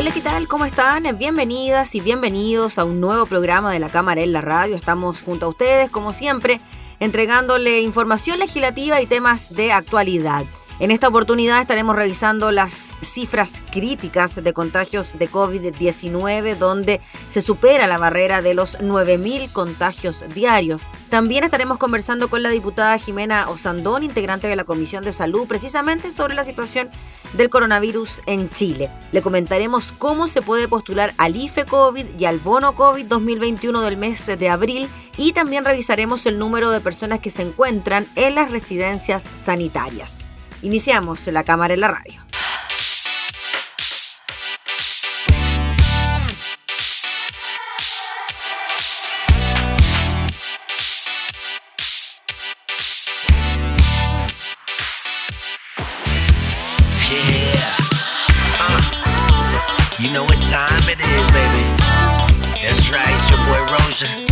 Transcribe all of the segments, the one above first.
Hola, ¿qué tal? ¿Cómo están? Bienvenidas y bienvenidos a un nuevo programa de la Cámara en la Radio. Estamos junto a ustedes, como siempre, entregándole información legislativa y temas de actualidad. En esta oportunidad estaremos revisando las cifras críticas de contagios de COVID-19, donde se supera la barrera de los 9.000 contagios diarios. También estaremos conversando con la diputada Jimena Osandón, integrante de la Comisión de Salud, precisamente sobre la situación del coronavirus en Chile. Le comentaremos cómo se puede postular al IFE COVID y al bono COVID 2021 del mes de abril y también revisaremos el número de personas que se encuentran en las residencias sanitarias. Iniciamos la cámara en la radio. Uh, you know what time it is, baby. That's right, it's your boy Rosa.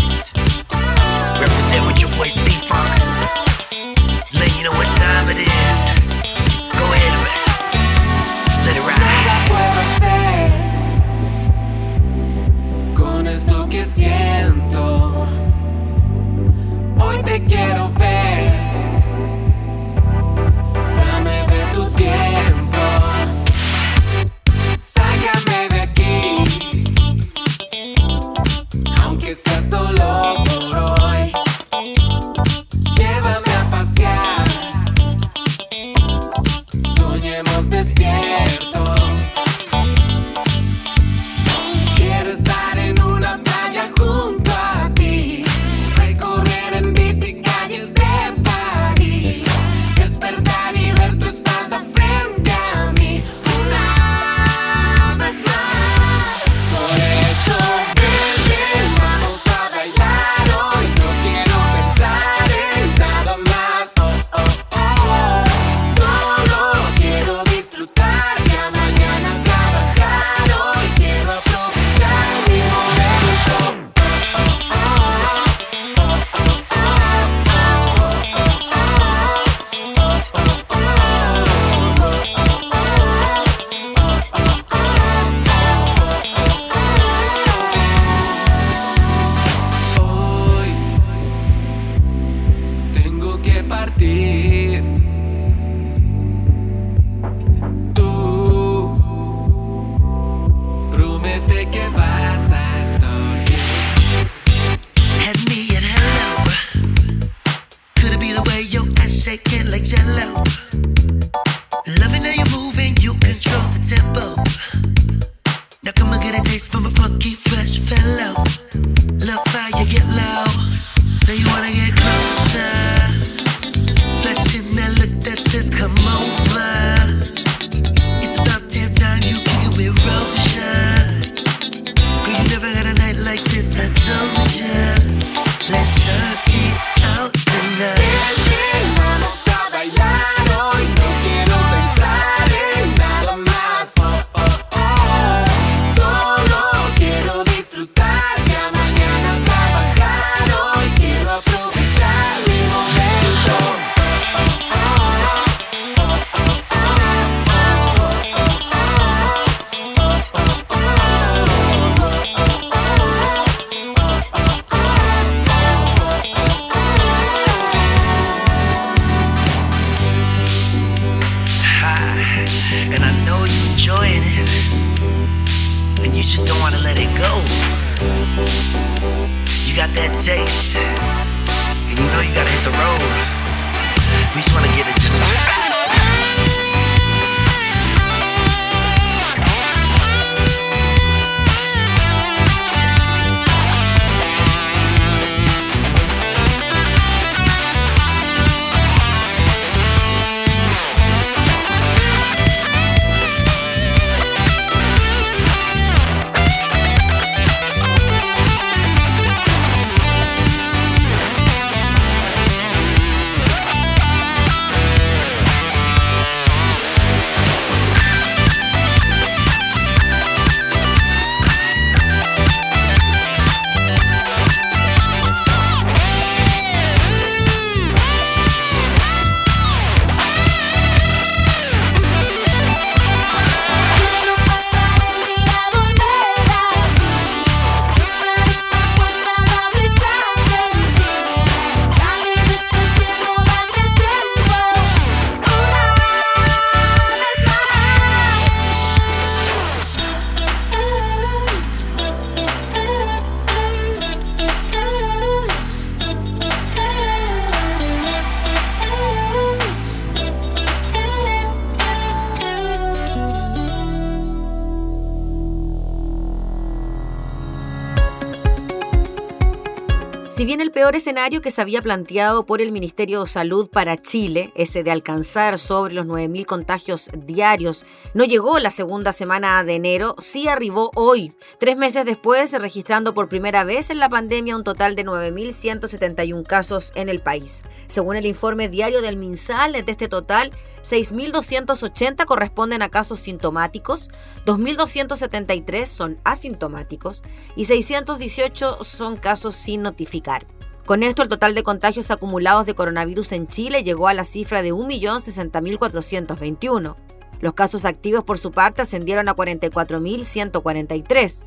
Peor escenario que se había planteado por el Ministerio de Salud para Chile, ese de alcanzar sobre los 9.000 contagios diarios, no llegó la segunda semana de enero, sí arribó hoy, tres meses después, registrando por primera vez en la pandemia un total de 9.171 casos en el país. Según el informe diario del MinSal, de este total, 6.280 corresponden a casos sintomáticos, 2.273 son asintomáticos y 618 son casos sin notificar. Con esto, el total de contagios acumulados de coronavirus en Chile llegó a la cifra de 1.060.421. Los casos activos, por su parte, ascendieron a 44.143.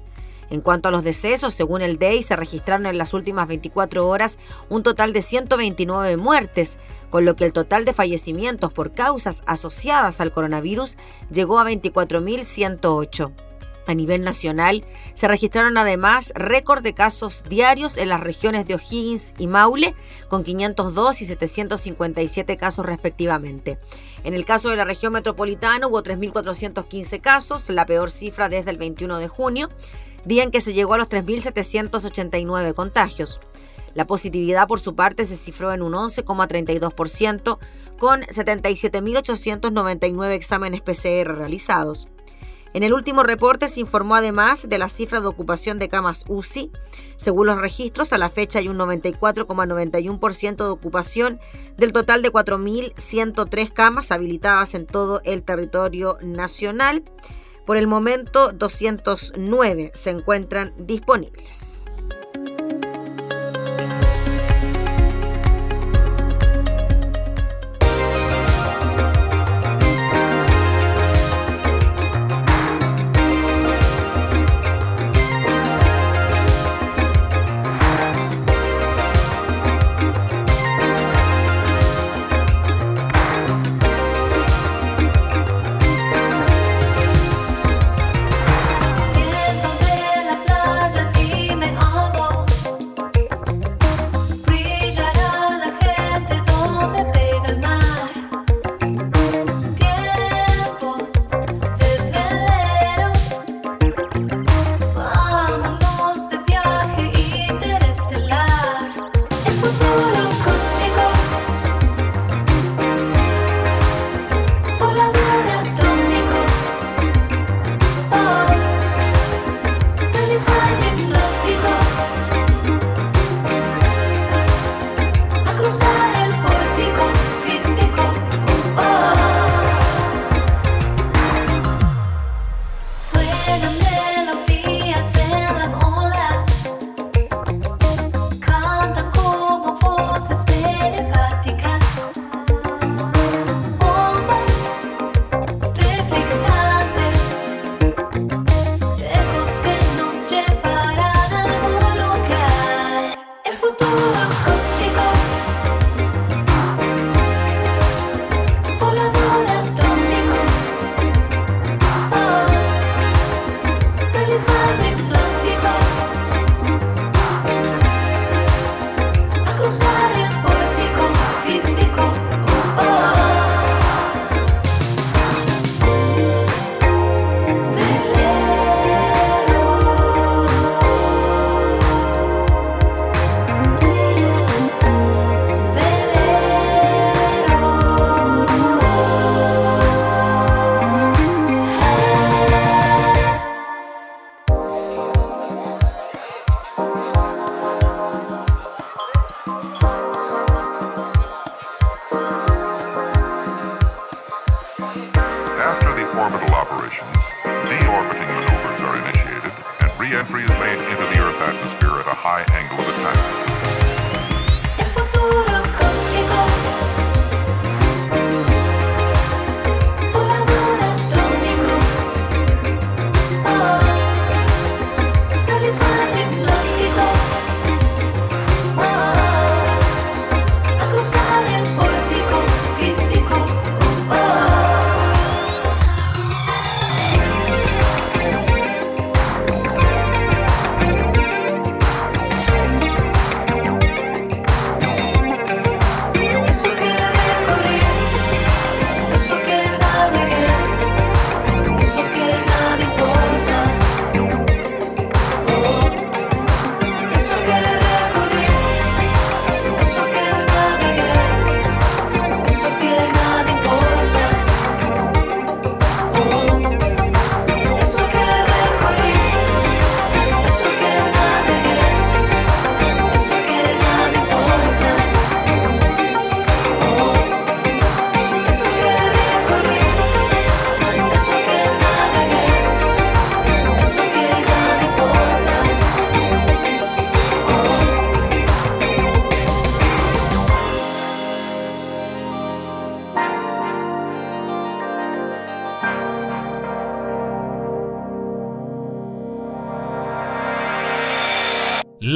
En cuanto a los decesos, según el DEI, se registraron en las últimas 24 horas un total de 129 muertes, con lo que el total de fallecimientos por causas asociadas al coronavirus llegó a 24.108. A nivel nacional, se registraron además récord de casos diarios en las regiones de O'Higgins y Maule, con 502 y 757 casos respectivamente. En el caso de la región metropolitana hubo 3.415 casos, la peor cifra desde el 21 de junio día en que se llegó a los 3.789 contagios. La positividad, por su parte, se cifró en un 11,32%, con 77.899 exámenes PCR realizados. En el último reporte se informó además de la cifra de ocupación de camas UCI. Según los registros, a la fecha hay un 94,91% de ocupación del total de 4.103 camas habilitadas en todo el territorio nacional. Por el momento, 209 se encuentran disponibles.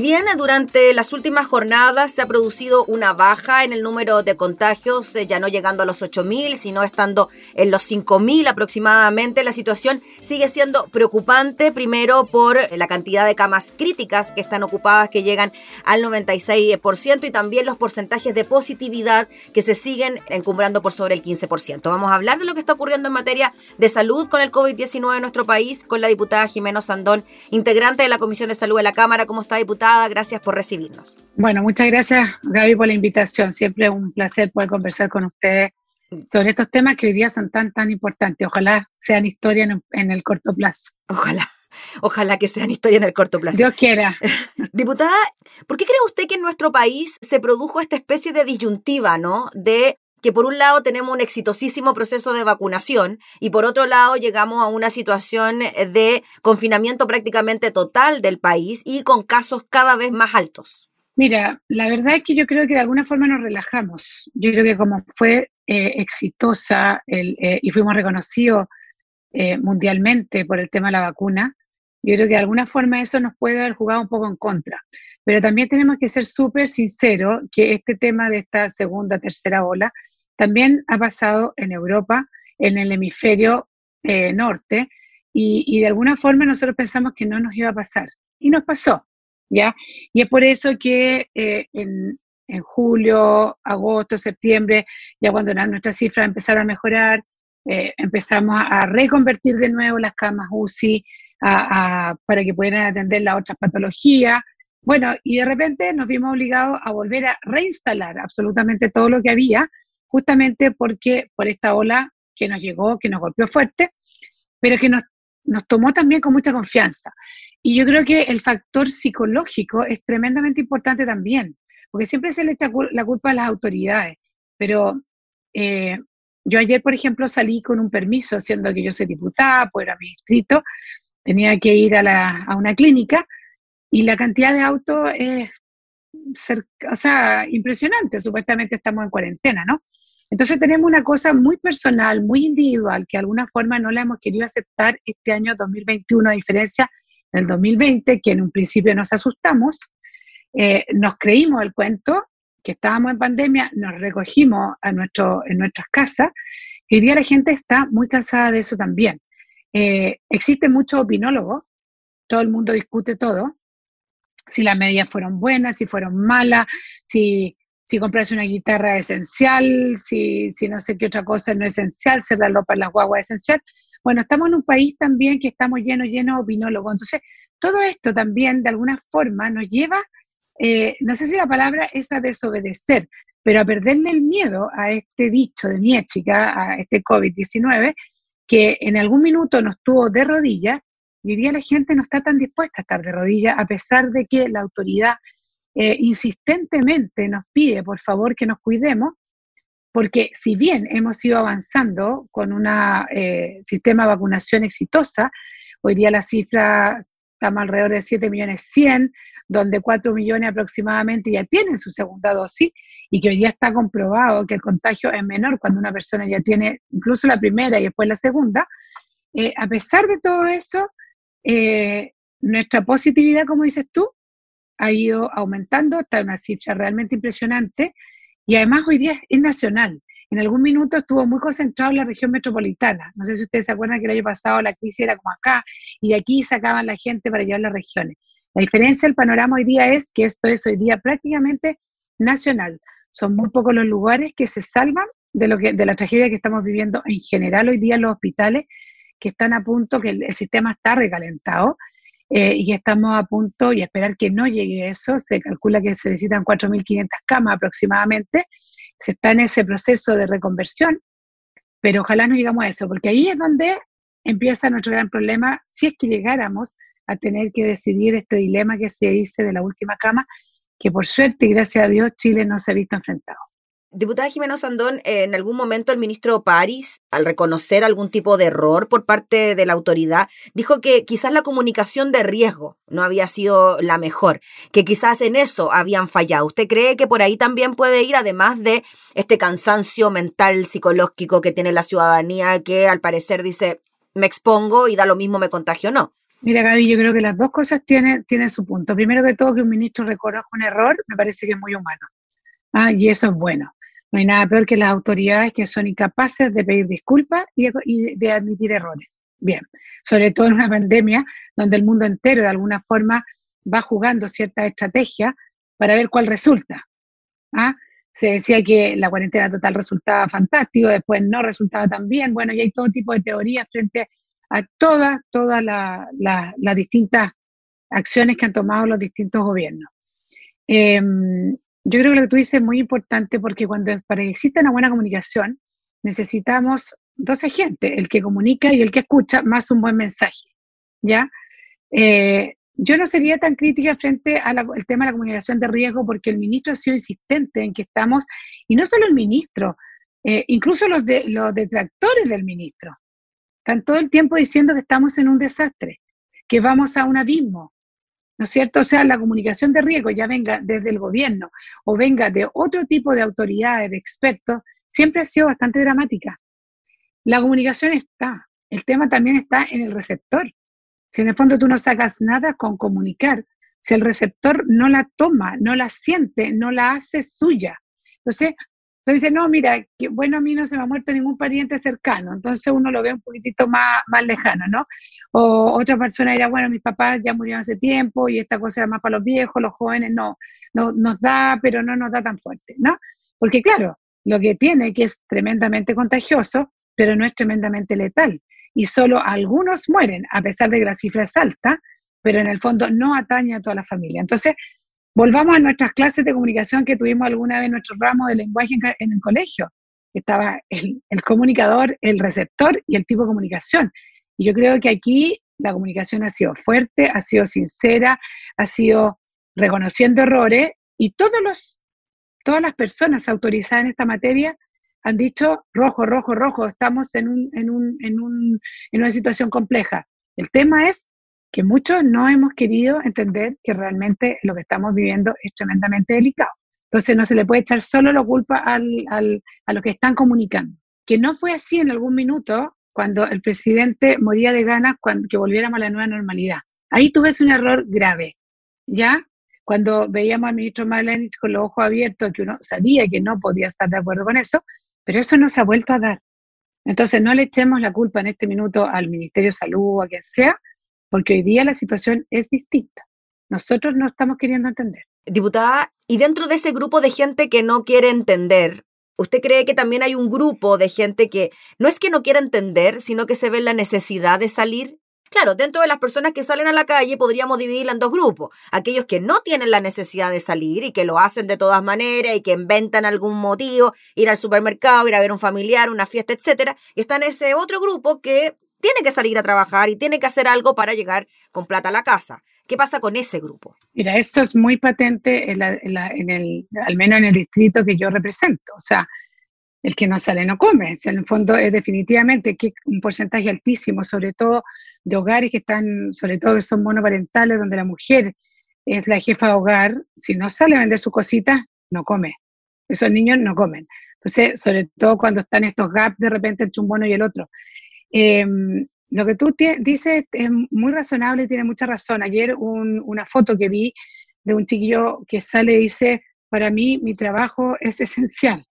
Bien durante las últimas jornadas se ha producido una baja en el número de contagios, eh, ya no llegando a los 8.000, sino estando en los 5.000 aproximadamente, la situación sigue siendo preocupante, primero por la cantidad de camas críticas que están ocupadas, que llegan al 96%, y también los porcentajes de positividad que se siguen encumbrando por sobre el 15%. Vamos a hablar de lo que está ocurriendo en materia de salud con el COVID-19 en nuestro país, con la diputada Jimena Sandón, integrante de la Comisión de Salud de la Cámara. ¿Cómo está, diputada? Gracias por recibirnos. Bueno, muchas gracias Gaby por la invitación. Siempre es un placer poder conversar con ustedes sobre estos temas que hoy día son tan, tan importantes. Ojalá sean historia en, el corto plazo. Ojalá. Ojalá que sean historia en el corto plazo. Dios quiera. Diputada, ¿por qué cree usted que en nuestro país se produjo esta especie de disyuntiva, ¿no? De que por un lado tenemos un exitosísimo proceso de vacunación y por otro lado llegamos a una situación de confinamiento prácticamente total del país y con casos cada vez más altos. Mira, la verdad es que yo creo que de alguna forma nos relajamos. Yo creo que como fue eh, exitosa eh, y fuimos reconocidos eh, mundialmente por el tema de la vacuna, yo creo que de alguna forma eso nos puede haber jugado un poco en contra. Pero también tenemos que ser súper sinceros que este tema de esta segunda, tercera ola también ha pasado en Europa, en el hemisferio eh, norte, y, de alguna forma nosotros pensamos que no nos iba a pasar. Y nos pasó, ¿ya? Y es por eso que eh, en, julio, agosto, septiembre, ya cuando nuestras cifras empezaron a mejorar, eh, empezamos a reconvertir de nuevo las camas UCI para que pudieran atender las otras patologías. Bueno, y de repente nos vimos obligados a volver a reinstalar absolutamente todo lo que había justamente porque por esta ola que nos llegó, que nos golpeó fuerte, pero que nos, nos tomó también con mucha confianza. Y yo creo que el factor psicológico es tremendamente importante también, porque siempre se le echa la culpa a las autoridades, pero eh, yo ayer, por ejemplo, salí con un permiso, siendo que yo soy diputada, pues era mi distrito, tenía que ir a, la, a una clínica y la cantidad de autos es o sea, impresionante, supuestamente estamos en cuarentena, ¿no? Entonces tenemos una cosa muy personal, muy individual, que de alguna forma no la hemos querido aceptar este año 2021, a diferencia del 2020, que en un principio nos asustamos, eh, nos creímos el cuento, que estábamos en pandemia, nos recogimos a nuestro, en nuestras casas, y hoy día la gente está muy cansada de eso también. Eh, existen muchos opinólogos, todo el mundo discute todo, si las medidas fueron buenas, si fueron malas, si si comprarse una guitarra es esencial, si, si no sé qué otra cosa no es esencial, ser la ropa en las guaguas es esencial. Bueno, estamos en un país también que estamos llenos, llenos de opinólogos. Entonces, todo esto también de alguna forma nos lleva, eh, no sé si la palabra es a desobedecer, pero a perderle el miedo a este bicho de mi chica, a este COVID-19, que en algún minuto nos tuvo de rodillas y hoy día la gente no está tan dispuesta a estar de rodillas, a pesar de que la autoridad eh, insistentemente nos pide, por favor, que nos cuidemos, porque si bien hemos ido avanzando con un eh, sistema de vacunación exitosa, hoy día la cifra estamos alrededor de 7 millones 100, donde 4 millones aproximadamente ya tienen su segunda dosis y que hoy día está comprobado que el contagio es menor cuando una persona ya tiene incluso la primera y después la segunda. Eh, a pesar de todo eso, nuestra positividad, como dices tú, ha ido aumentando, en una cifra realmente impresionante y además hoy día es nacional. En algún minuto estuvo muy concentrado en la región metropolitana. No sé si ustedes se acuerdan que el año pasado la crisis era como acá y de aquí sacaban la gente para llevar las regiones. La diferencia del panorama hoy día es que esto es hoy día prácticamente nacional. Son muy pocos los lugares que se salvan de, lo que, de la tragedia que estamos viviendo en general hoy día en los hospitales, que están a punto, que el sistema está recalentado eh, y estamos a punto y esperar que no llegue eso. Se calcula que se necesitan 4.500 camas aproximadamente. Se está en ese proceso de reconversión, pero ojalá no llegamos a eso, porque ahí es donde empieza nuestro gran problema si es que llegáramos a tener que decidir este dilema que se dice de la última cama, que por suerte y gracias a Dios Chile no se ha visto enfrentado. Diputada Jimena Sandón, en algún momento el ministro París, al reconocer algún tipo de error por parte de la autoridad, dijo que quizás la comunicación de riesgo no había sido la mejor, que quizás en eso habían fallado. ¿Usted cree que por ahí también puede ir, además de este cansancio mental, psicológico que tiene la ciudadanía, que al parecer dice, me expongo y da lo mismo, me contagio? No. Mira, Gaby, yo creo que las dos cosas tienen, tienen su punto. Primero que todo, que un ministro reconozca un error, me parece que es muy humano. Ah, y eso es bueno. No hay nada peor que las autoridades que son incapaces de pedir disculpas y de, admitir errores. Bien, sobre todo en una pandemia donde el mundo entero de alguna forma va jugando cierta estrategia para ver cuál resulta. ¿Ah? Se decía que la cuarentena total resultaba fantástico, después no resultaba tan bien. Bueno, y hay todo tipo de teorías frente a todas, todas la- la- las distintas acciones que han tomado los distintos gobiernos. Em, yo creo que lo que tú dices es muy importante porque cuando para que exista una buena comunicación necesitamos dos agentes, el que comunica y el que escucha, más un buen mensaje, ¿ya? Eh, yo no sería tan crítica frente al tema de la comunicación de riesgo porque el ministro ha sido insistente en que estamos, y no solo el ministro, eh, incluso los, los detractores del ministro, están todo el tiempo diciendo que estamos en un desastre, que vamos a un abismo, ¿no es cierto? O sea, la comunicación de riesgo, ya venga desde el gobierno o venga de otro tipo de autoridades, de expertos, siempre ha sido bastante dramática. La comunicación está, el tema también está en el receptor. Si en el fondo tú no sacas nada con comunicar, si el receptor no la toma, no la siente, no la hace suya. Entonces, tú dices, no, mira, bueno, a mí no se me ha muerto ningún pariente cercano, entonces uno lo ve un poquitito más, más lejano, ¿no? O otra persona dirá, bueno, mis papás ya murieron hace tiempo y esta cosa era más para los viejos, los jóvenes no, no nos da, pero no nos da tan fuerte, ¿no? Porque claro, lo que tiene que es tremendamente contagioso, pero no es tremendamente letal. Y solo algunos mueren, a pesar de que la cifra es alta, pero en el fondo no atañe a toda la familia. Entonces, volvamos a nuestras clases de comunicación que tuvimos alguna vez en nuestro ramo de lenguaje en, el colegio. Estaba el, el, comunicador, el receptor y el tipo de comunicación. Y yo creo que aquí la comunicación ha sido fuerte, ha sido sincera, ha sido reconociendo errores y todos los, todas las personas autorizadas en esta materia han dicho rojo, rojo, rojo, estamos en, un, en, un, en, un, en una situación compleja. El tema es que muchos no hemos querido entender que realmente lo que estamos viviendo es tremendamente delicado. Entonces no se le puede echar solo la culpa a los que están comunicando. Que no fue así en algún minuto cuando el presidente moría de ganas cuando, que volviéramos a la nueva normalidad. Ahí tuve un error grave, ¿ya? Cuando veíamos al ministro Marlenich con los ojos abiertos, que uno sabía que no podía estar de acuerdo con eso, pero eso no se ha vuelto a dar. Entonces no le echemos la culpa en este minuto al Ministerio de Salud o a quien sea, porque hoy día la situación es distinta. Nosotros no estamos queriendo entender. Diputada, y dentro de ese grupo de gente que no quiere entender, ¿usted cree que también hay un grupo de gente que no es que no quiera entender, sino que se ve la necesidad de salir? Claro, dentro de las personas que salen a la calle podríamos dividirla en dos grupos. Aquellos que no tienen la necesidad de salir y que lo hacen de todas maneras y que inventan algún motivo, ir al supermercado, ir a ver un familiar, una fiesta, etcétera. Y está en ese otro grupo que tiene que salir a trabajar y tiene que hacer algo para llegar con plata a la casa. ¿Qué pasa con ese grupo? Mira, eso es muy patente, en, el, al menos en el distrito que yo represento. O sea, el que no sale no come. En el fondo es definitivamente que un porcentaje altísimo, sobre todo de hogares que están, sobre todo que son monoparentales, donde la mujer es la jefa de hogar, si no sale a vender sus cositas, no come. Esos niños no comen. Entonces, sobre todo cuando están estos gaps de repente entre un y el otro. Eh, lo que tú dices es muy razonable y tiene mucha razón. Ayer un, una foto que vi de un chiquillo que sale y dice, para mí mi trabajo es esencial.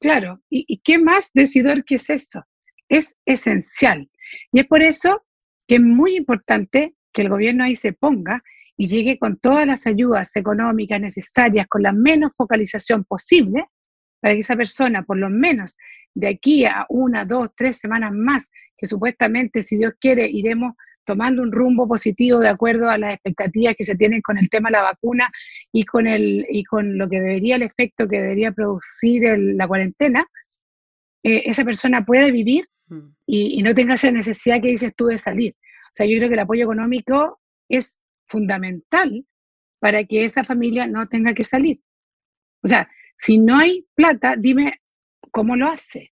Claro, ¿y, ¿y qué más decidor que es eso? Es esencial. Y es por eso que es muy importante que el gobierno ahí se ponga y llegue con todas las ayudas económicas necesarias, con la menos focalización posible, para que esa persona, por lo menos de aquí a una, dos, tres semanas más, que supuestamente, si Dios quiere, iremos tomando un rumbo positivo de acuerdo a las expectativas que se tienen con el tema de la vacuna y con, el, y con lo que debería, el efecto que debería producir el, la cuarentena, eh, esa persona puede vivir y, y, no tenga esa necesidad que dices tú de salir. O sea, yo creo que el apoyo económico es fundamental para que esa familia no tenga que salir. O sea, Si no hay plata, dime cómo lo hace,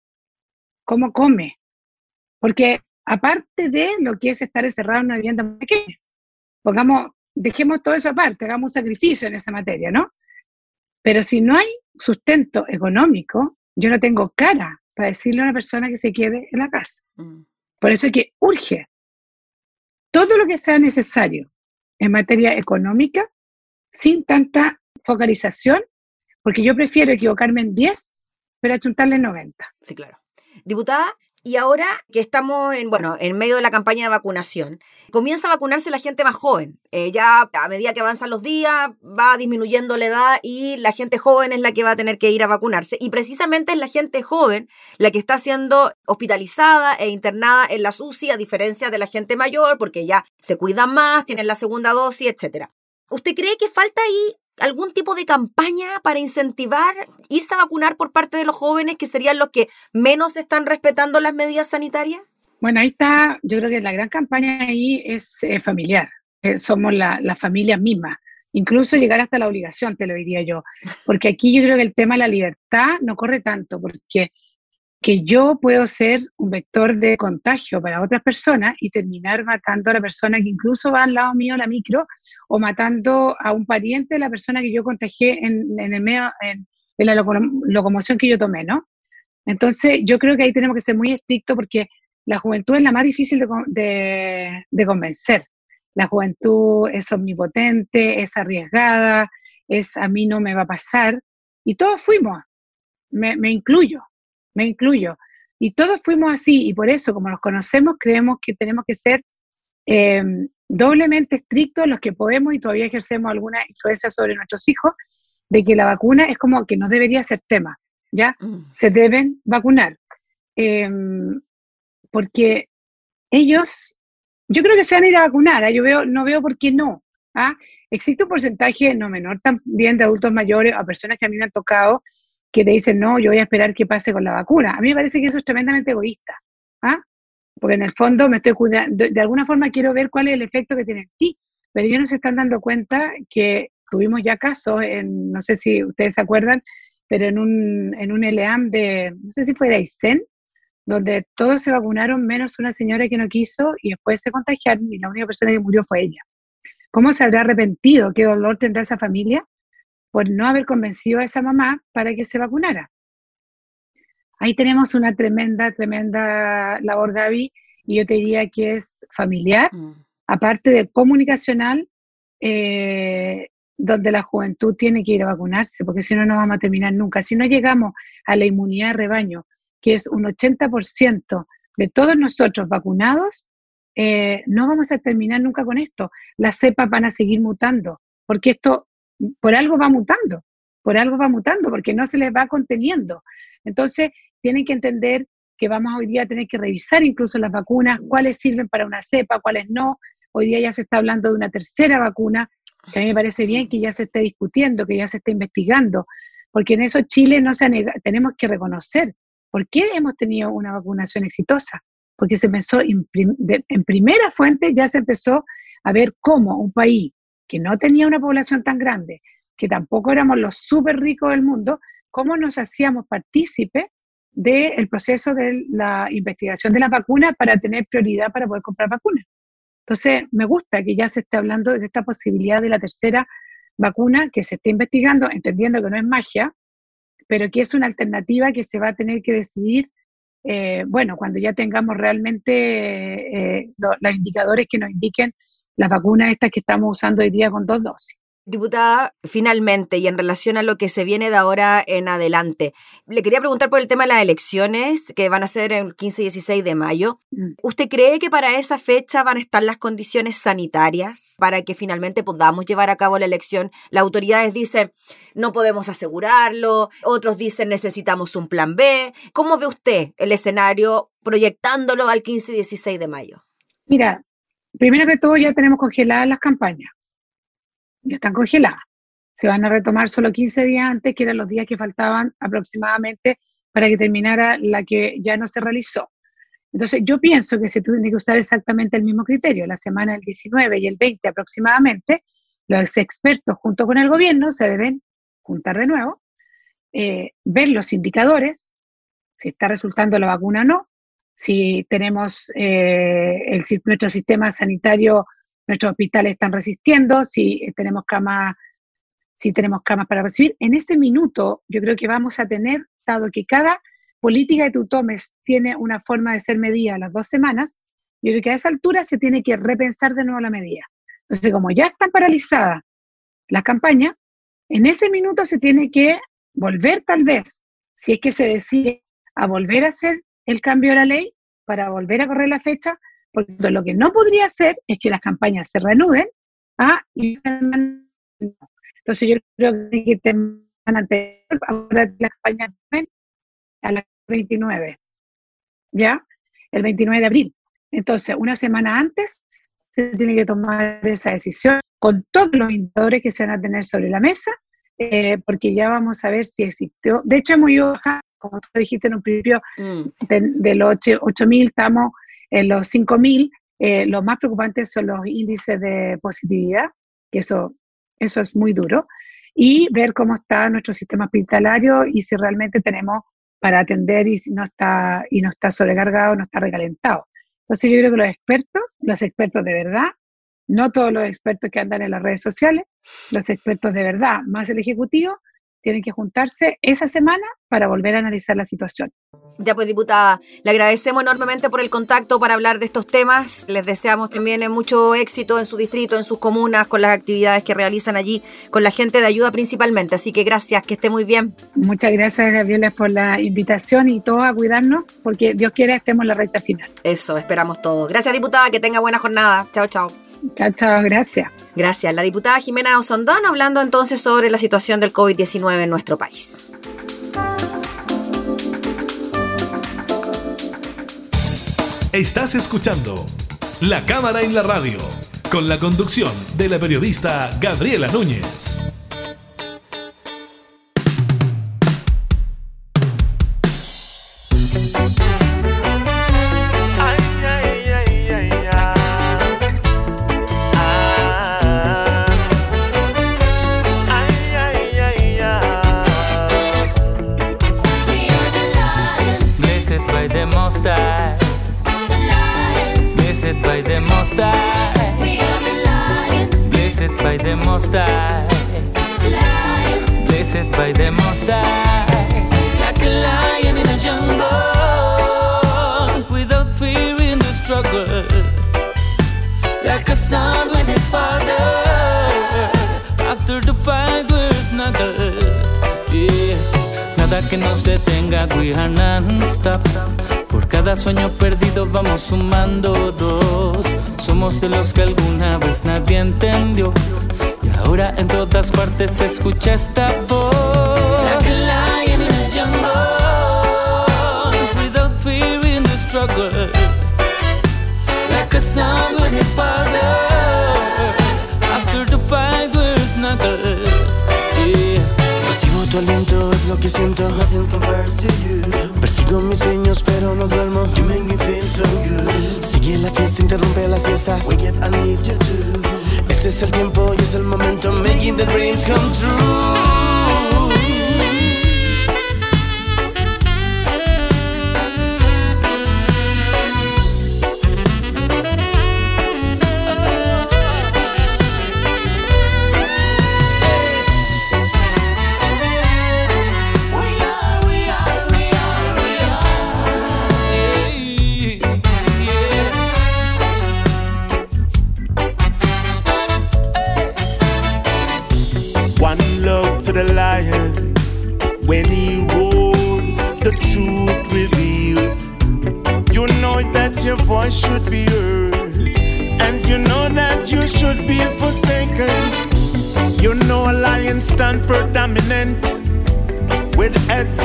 cómo come. Porque aparte de lo que es estar encerrado en una vivienda pequeña, pongamos, dejemos todo eso aparte, hagamos un sacrificio en esa materia, ¿no? Pero si no hay sustento económico, yo no tengo cara para decirle a una persona que se quede en la casa. Mm. Por eso es que urge todo lo que sea necesario en materia económica, sin tanta focalización, porque yo prefiero equivocarme en 10, pero achuntarle en 90. Sí, claro. Diputada, y ahora que estamos en, bueno, en medio de la campaña de vacunación, comienza a vacunarse la gente más joven. Eh, ya a medida que avanzan los días, va disminuyendo la edad y la gente joven es la que va a tener que ir a vacunarse. Y precisamente es la gente joven la que está siendo hospitalizada e internada en la SUSI, a diferencia de la gente mayor, porque ya se cuidan más, tienen la segunda dosis, etcétera. ¿Usted cree que falta ahí algún tipo de campaña para incentivar irse a vacunar por parte de los jóvenes que serían los que menos están respetando las medidas sanitarias? Bueno, ahí está, yo creo que la gran campaña ahí es eh, familiar, Eh, somos la, la familia misma, incluso llegar hasta la obligación, te lo diría yo, porque aquí yo creo que el tema de la libertad no corre tanto, porque que yo puedo ser un vector de contagio para otras personas y terminar matando a la persona que incluso va al lado mío la micro o matando a un pariente de la persona que yo contagié en, en el medio, en, en la loco- locomoción que yo tomé, ¿no? Entonces, yo creo que ahí tenemos que ser muy estrictos porque la juventud es la más difícil de, de- de convencer. La juventud es omnipotente, es arriesgada, es a mí no me va a pasar. Y todos fuimos, me, me incluyo, me incluyo. Y todos fuimos así, y por eso, como nos conocemos, creemos que tenemos que ser eh, doblemente estrictos los que podemos y todavía ejercemos alguna influencia sobre nuestros hijos, de que la vacuna es como que no debería ser tema, ¿ya? Mm. se deben vacunar. Eh, porque ellos, yo creo que se van a ir a vacunar, ¿ah? yo veo, no veo por qué no. ¿ah? Existe un porcentaje no menor también de adultos mayores a personas que a mí me han tocado que te dicen, no, yo voy a esperar que pase con la vacuna. A mí me parece que eso es tremendamente egoísta, ¿ah? porque en el fondo me estoy cuidando, de, alguna forma quiero ver cuál es el efecto que tiene en ti, pero ellos no se están dando cuenta que tuvimos ya casos, en, no sé si ustedes se acuerdan, pero en un, en un LEAM de, no sé si fue de Aysén, donde todos se vacunaron menos una señora que no quiso y después se contagiaron y la única persona que murió fue ella. ¿Cómo se habrá arrepentido? ¿Qué dolor tendrá esa familia por no haber convencido a esa mamá para que se vacunara? Ahí tenemos una tremenda, tremenda labor, Gaby, y yo te diría que es familiar, Mm. aparte de comunicacional, eh, donde la juventud tiene que ir a vacunarse, porque si no, no vamos a terminar nunca. Si no llegamos a la inmunidad de rebaño, que es un 80% de todos nosotros vacunados, eh, no vamos a terminar nunca con esto. Las cepas van a seguir mutando, porque esto por algo va mutando, por algo va mutando, porque no se les va conteniendo. Entonces, tienen que entender que vamos hoy día a tener que revisar incluso las vacunas, cuáles sirven para una cepa, cuáles no. Hoy día ya se está hablando de una tercera vacuna, que a mí me parece bien que ya se esté discutiendo, que ya se esté investigando, porque en eso Chile no se ha nega- tenemos que reconocer por qué hemos tenido una vacunación exitosa, porque se empezó en primera fuente ya se empezó a ver cómo un país que no tenía una población tan grande, que tampoco éramos los súper ricos del mundo, cómo nos hacíamos partícipes del proceso de la investigación de las vacunas para tener prioridad para poder comprar vacunas. Entonces, me gusta que ya se esté hablando de esta posibilidad de la tercera vacuna que se esté investigando, entendiendo que no es magia, pero que es una alternativa que se va a tener que decidir, eh, bueno, cuando ya tengamos realmente eh, lo- los indicadores que nos indiquen las vacunas estas que estamos usando hoy día con dos dosis. Diputada, finalmente, y en relación a lo que se viene de ahora en adelante, le quería preguntar por el tema de las elecciones que van a ser el 15 y 16 de mayo. Mm. ¿Usted cree que para esa fecha van a estar las condiciones sanitarias para que finalmente podamos llevar a cabo la elección? Las autoridades dicen, no podemos asegurarlo, otros dicen, necesitamos un plan B. ¿Cómo ve usted el escenario proyectándolo al 15 y 16 de mayo? Mira, primero que todo ya tenemos congeladas las campañas. Ya están congeladas. Se van a retomar solo 15 días antes, que eran los días que faltaban aproximadamente para que terminara la que ya no se realizó. Entonces, yo pienso que se tiene que usar exactamente el mismo criterio. La semana del 19 y el 20 aproximadamente, los expertos junto con el gobierno se deben juntar de nuevo eh, ver los indicadores, si está resultando la vacuna o no, si tenemos eh, nuestro sistema sanitario, nuestros hospitales están resistiendo, si tenemos camas, si tenemos camas para recibir. En este minuto, yo creo que vamos a tener, dado que cada política que tú tomes tiene una forma de ser medida a las dos semanas, yo creo que a esa altura se tiene que repensar de nuevo la medida. Entonces, como ya están paralizadas las campañas, en ese minuto se tiene que volver tal vez, si es que se decide a volver a hacer el cambio de la ley para volver a correr la fecha, porque lo que no podría hacer es que las campañas se reanuden ¿ah? entonces yo creo que te ahora a las 29, ¿ya? El 29 de abril. Entonces, una semana antes se tiene que tomar esa decisión con todos los indicadores que se van a tener sobre la mesa, eh, porque ya vamos a ver si existió. De hecho, hemos ido bajando, como tú dijiste en un principio, mm. de, los 8.000 estamos en los 5.000. Eh, los más preocupantes son los índices de positividad, que eso, eso es muy duro, y ver cómo está nuestro sistema hospitalario y si realmente tenemos para atender y si no está, y no está sobrecargado, no está recalentado. Entonces yo creo que los expertos, los expertos de verdad, no todos los expertos que andan en las redes sociales, los expertos de verdad, más el Ejecutivo, tienen que juntarse esa semana para volver a analizar la situación. Ya pues, diputada, le agradecemos enormemente por el contacto para hablar de estos temas. Les deseamos también mucho éxito en su distrito, en sus comunas, con las actividades que realizan allí, con la gente de ayuda principalmente. Así que gracias, que esté muy bien. Muchas gracias, Gabriela, por la invitación y todos a cuidarnos, porque Dios quiera estemos en la recta final. Eso, esperamos todos. Gracias, diputada, que tenga buena jornada. Chao, chao. Chao, chao, gracias. Gracias. La diputada Jimena Osondón hablando entonces sobre la situación del COVID-19 en nuestro país. Estás escuchando La Cámara en la Radio, con la conducción de la periodista Gabriela Núñez. Tu aliento lo que siento. Nothing compares to you. Persigo mis sueños, pero no duermo. You make me feel so good. Sigue la fiesta, interrumpe la siesta. Wake up, I need you too. Este es el tiempo y es el momento. Making the dreams come true.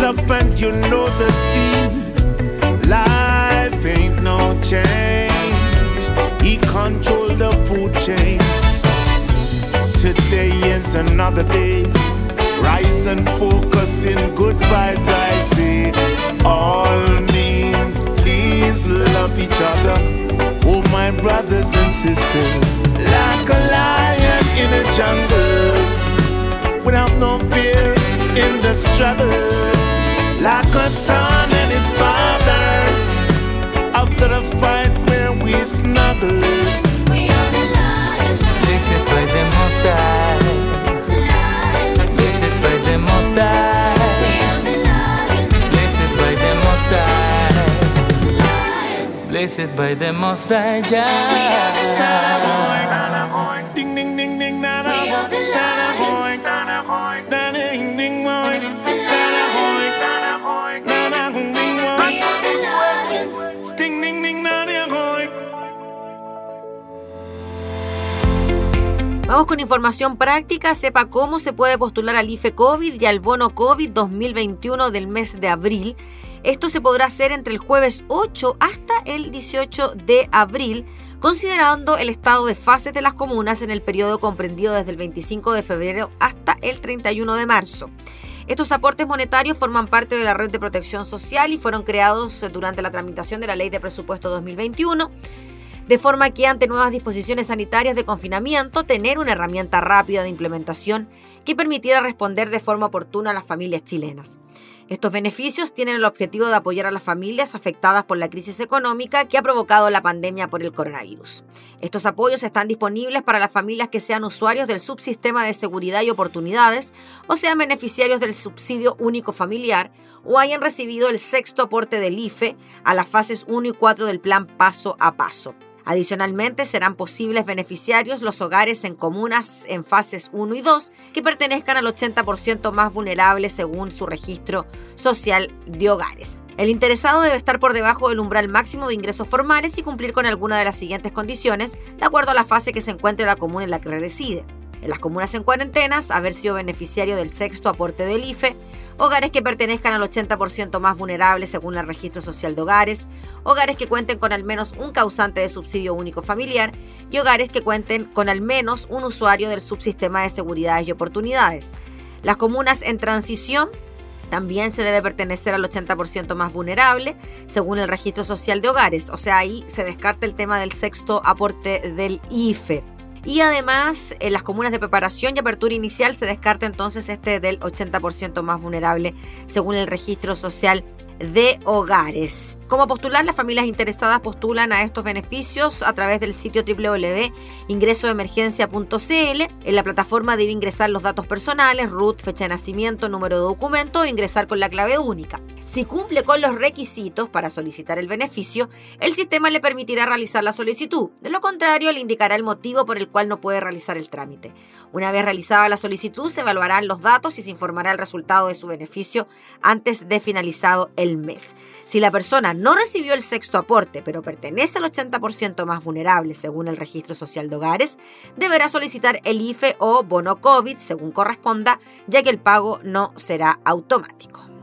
up and you know the scene. Life ain't no change. He control the food chain. Today is another day. Rise and focus in good vibes, I say. All means please love each other. Oh, my brothers and sisters. Like a lion in a jungle. Without no fear in the struggle like a son and his father. After the fight where we snuggle, Blessed by the Most High. Blessed by the Most High. Blessed by the Most High. Blessed by the Most High. Vamos con información práctica. Sepa cómo se puede postular al IFE COVID y al bono COVID 2021 del mes de abril. Esto se podrá hacer entre el jueves 8 hasta el 18 de abril, considerando el estado de fases de las comunas en el periodo comprendido desde el 25 de febrero hasta el 31 de marzo. Estos aportes monetarios forman parte de la red de protección social y fueron creados durante la tramitación de la Ley de Presupuesto 2021 de forma que ante nuevas disposiciones sanitarias de confinamiento, tener una herramienta rápida de implementación que permitiera responder de forma oportuna a las familias chilenas. Estos beneficios tienen el objetivo de apoyar a las familias afectadas por la crisis económica que ha provocado la pandemia por el coronavirus. Estos apoyos están disponibles para las familias que sean usuarios del subsistema de seguridad y oportunidades o sean beneficiarios del subsidio único familiar o hayan recibido el sexto aporte del IFE a las fases 1 y 4 del plan paso a paso. Adicionalmente, serán posibles beneficiarios los hogares en comunas en fases 1 y 2 que pertenezcan al 80% más vulnerable según su registro social de hogares. El interesado debe estar por debajo del umbral máximo de ingresos formales y cumplir con alguna de las siguientes condiciones, de acuerdo a la fase que se encuentre la comuna en la que reside. En las comunas en cuarentenas, haber sido beneficiario del sexto aporte del IFE, hogares que pertenezcan al 80% más vulnerable según el registro social de hogares, hogares que cuenten con al menos un causante de subsidio único familiar y hogares que cuenten con al menos un usuario del subsistema de seguridades y oportunidades. Las comunas en transición también se debe pertenecer al 80% más vulnerable, según el registro social de hogares. O sea, ahí se descarta el tema del sexto aporte del IFE. Y además, en las comunas de preparación y apertura inicial se descarta entonces este del 80% más vulnerable, según el registro social de hogares. Como postular, las familias interesadas postulan a estos beneficios a través del sitio www.ingresoemergencia.cl. En la plataforma debe ingresar los datos personales, RUT, fecha de nacimiento, número de documento o ingresar con la clave única. Si cumple con los requisitos para solicitar el beneficio, el sistema le permitirá realizar la solicitud. De lo contrario, le indicará el motivo por el cual no puede realizar el trámite. Una vez realizada la solicitud, se evaluarán los datos y se informará el resultado de su beneficio antes de finalizado el mes. Si la persona no recibió el sexto aporte, pero pertenece al 80% más vulnerable según el registro social de hogares, deberá solicitar el IFE o bono COVID según corresponda, ya que el pago no será automático.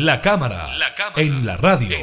La cámara, en la radio.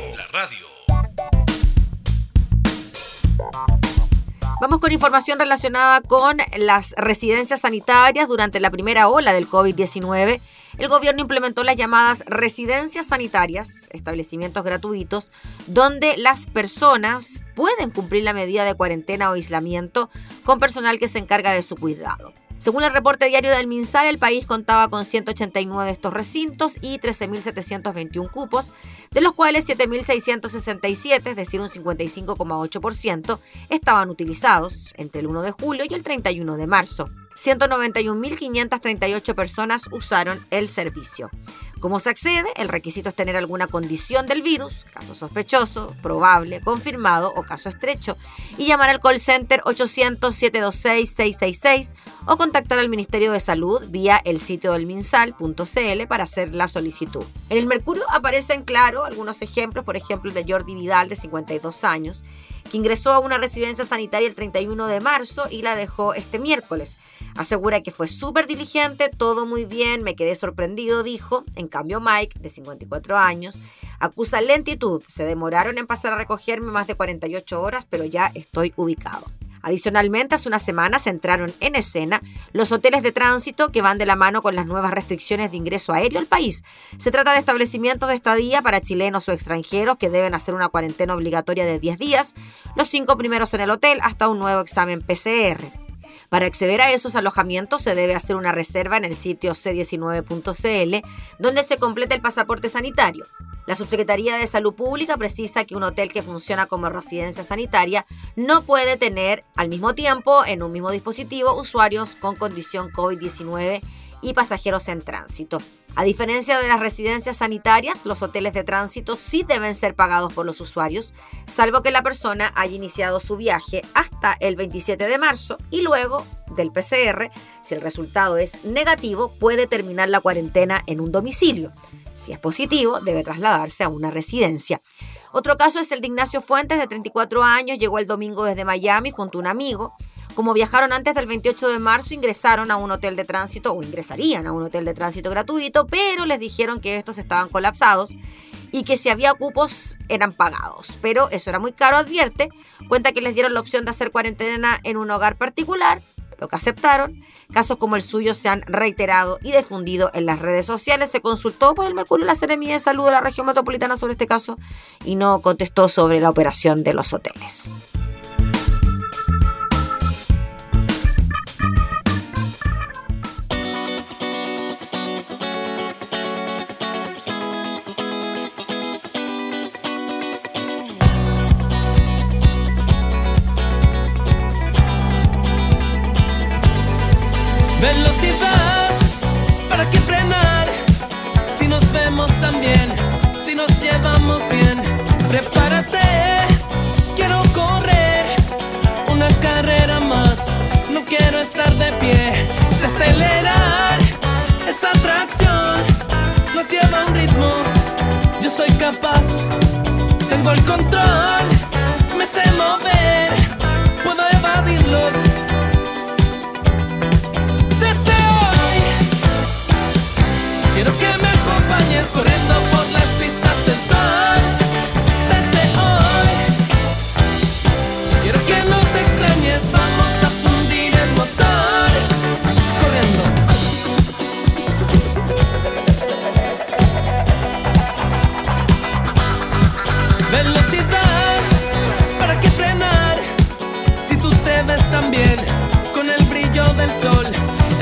Vamos con información relacionada con las residencias sanitarias durante la primera ola del COVID-19. El gobierno implementó las llamadas residencias sanitarias, establecimientos gratuitos, donde las personas pueden cumplir la medida de cuarentena o aislamiento con personal que se encarga de su cuidado. Según el reporte diario del MinSal, el país contaba con 189 de estos recintos y 13.721 cupos, de los cuales 7.667, es decir, un 55,8%, estaban utilizados entre el 1 de julio y el 31 de marzo. 191.538 personas usaron el servicio. ¿Cómo se accede? El requisito es tener alguna condición del virus, caso sospechoso, probable, confirmado o caso estrecho, y llamar al call center 800-726-666 o contactar al Ministerio de Salud vía el sitio del minsal.cl para hacer la solicitud. En el Mercurio aparecen, claro, algunos ejemplos, por ejemplo, el de Jordi Vidal, de 52 años, que ingresó a una residencia sanitaria el 31 de marzo y la dejó este miércoles. Asegura que fue súper diligente, todo muy bien, me quedé sorprendido, dijo. En cambio, Mike, de 54 años, acusa lentitud. Se demoraron en pasar a recogerme más de 48 horas, pero ya estoy ubicado. Adicionalmente, hace unas semanas entraron en escena los hoteles de tránsito que van de la mano con las nuevas restricciones de ingreso aéreo al país. Se trata de establecimientos de estadía para chilenos o extranjeros que deben hacer una cuarentena obligatoria de 10 días, los cinco primeros en el hotel hasta un nuevo examen PCR. Para acceder a esos alojamientos se debe hacer una reserva en el sitio c19.cl, donde se completa el pasaporte sanitario. La Subsecretaría de Salud Pública precisa que un hotel que funciona como residencia sanitaria no puede tener al mismo tiempo en un mismo dispositivo usuarios con condición COVID-19 y pasajeros en tránsito. A diferencia de las residencias sanitarias, los hoteles de tránsito sí deben ser pagados por los usuarios, salvo que la persona haya iniciado su viaje hasta el 27 de marzo y luego del PCR, si el resultado es negativo, puede terminar la cuarentena en un domicilio. Si es positivo, debe trasladarse a una residencia. Otro caso es el de Ignacio Fuentes, de 34 años, llegó el domingo desde Miami junto a un amigo. Como viajaron antes del 28 de marzo, ingresaron a un hotel de tránsito o ingresarían a un hotel de tránsito gratuito, pero les dijeron que estos estaban colapsados y que si había cupos eran pagados. Pero eso era muy caro, advierte. Cuenta que les dieron la opción de hacer cuarentena en un hogar particular, lo que aceptaron. Casos como el suyo se han reiterado y difundido en las redes sociales. Se consultó por el Mercurio la Seremía de Salud de la región metropolitana sobre este caso y no contestó sobre la operación de los hoteles. Tengo el control, me sé mover, puedo evadirlos. Desde hoy, quiero que me acompañes corriendo por las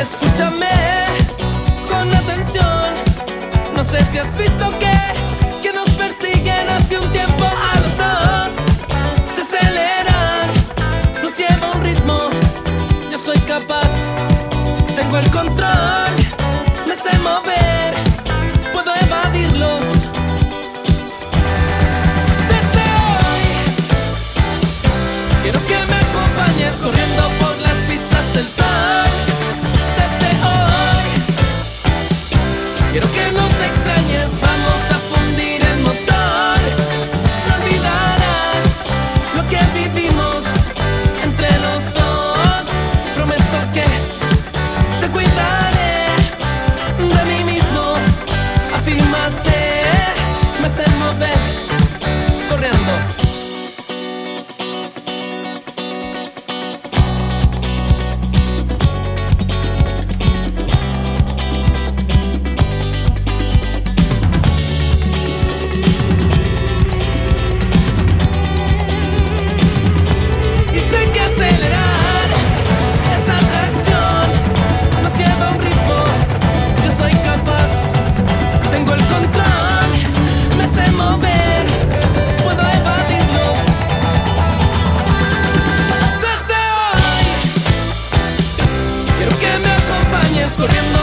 escúchame con atención. No sé si has visto que, corriendo